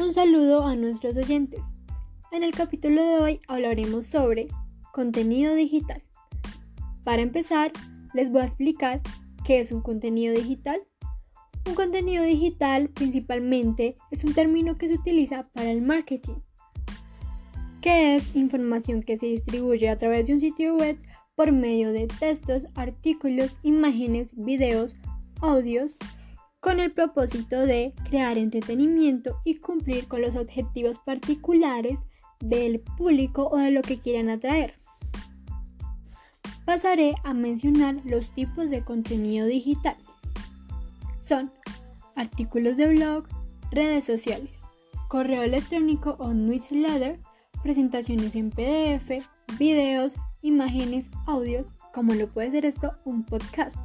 Un saludo a nuestros oyentes. En el capítulo de hoy hablaremos sobre contenido digital. Para empezar, les voy a explicar qué es un contenido digital. Un contenido digital principalmente es un término que se utiliza para el marketing, que es información que se distribuye a través de un sitio web por medio de textos, artículos, imágenes, videos, audios, con el propósito de crear entretenimiento y cumplir con los objetivos particulares del público o de lo que quieran atraer. Pasaré a mencionar los tipos de contenido digital. Son artículos de blog, redes sociales, correo electrónico o newsletter, presentaciones en PDF, videos, imágenes, audios, como lo puede ser esto un podcast.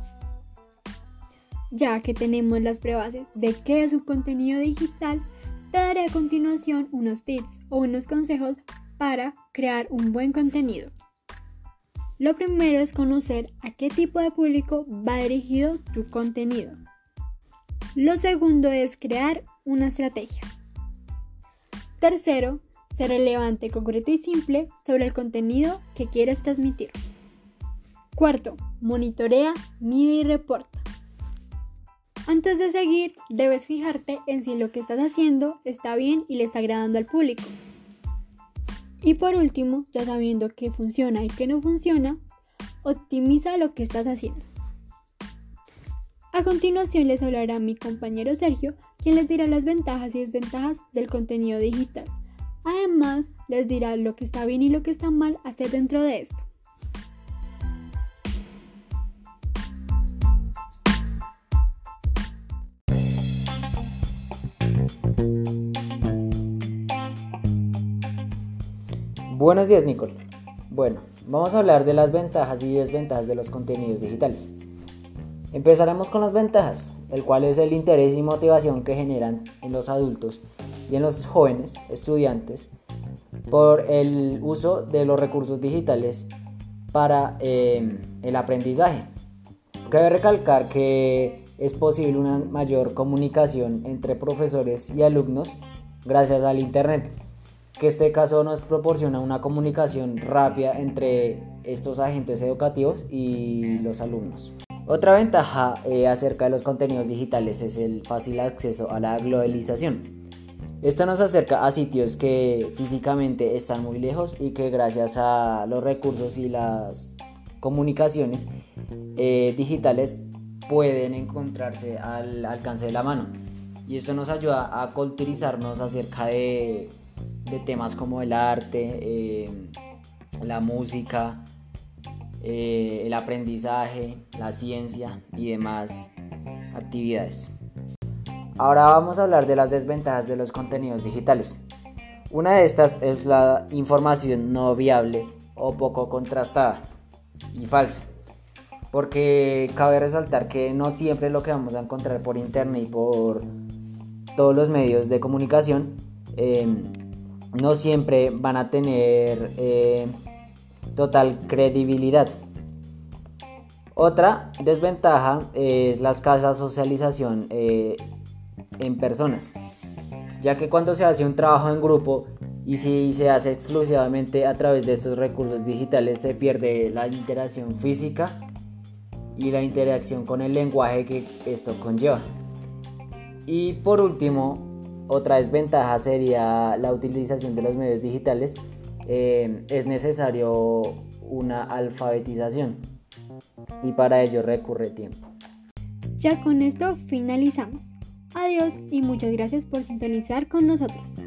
Ya que tenemos las pruebas de qué es un contenido digital, te daré a continuación unos tips o unos consejos para crear un buen contenido. Lo primero es conocer a qué tipo de público va dirigido tu contenido. Lo segundo es crear una estrategia. Tercero, ser relevante, concreto y simple sobre el contenido que quieres transmitir. Cuarto, monitorea, mide y reporta. Antes de seguir, debes fijarte en si lo que estás haciendo está bien y le está agradando al público. Y por último, ya sabiendo qué funciona y qué no funciona, optimiza lo que estás haciendo. A continuación les hablará mi compañero Sergio, quien les dirá las ventajas y desventajas del contenido digital. Además, les dirá lo que está bien y lo que está mal hacer dentro de esto. Buenos días, Nicole. Bueno, vamos a hablar de las ventajas y desventajas de los contenidos digitales. Empezaremos con las ventajas, el cual es el interés y motivación que generan en los adultos y en los jóvenes estudiantes por el uso de los recursos digitales para eh, el aprendizaje. Cabe recalcar que es posible una mayor comunicación entre profesores y alumnos gracias al Internet que este caso nos proporciona una comunicación rápida entre estos agentes educativos y los alumnos. Otra ventaja eh, acerca de los contenidos digitales es el fácil acceso a la globalización. Esto nos acerca a sitios que físicamente están muy lejos y que gracias a los recursos y las comunicaciones eh, digitales pueden encontrarse al alcance de la mano. Y esto nos ayuda a culturizarnos acerca de temas como el arte, eh, la música, eh, el aprendizaje, la ciencia y demás actividades. Ahora vamos a hablar de las desventajas de los contenidos digitales. Una de estas es la información no viable o poco contrastada y falsa. Porque cabe resaltar que no siempre lo que vamos a encontrar por internet y por todos los medios de comunicación eh, no siempre van a tener eh, total credibilidad. Otra desventaja es la escasa socialización eh, en personas, ya que cuando se hace un trabajo en grupo y si se hace exclusivamente a través de estos recursos digitales se pierde la interacción física y la interacción con el lenguaje que esto conlleva. Y por último, otra desventaja sería la utilización de los medios digitales. Eh, es necesario una alfabetización y para ello recurre tiempo. Ya con esto finalizamos. Adiós y muchas gracias por sintonizar con nosotros.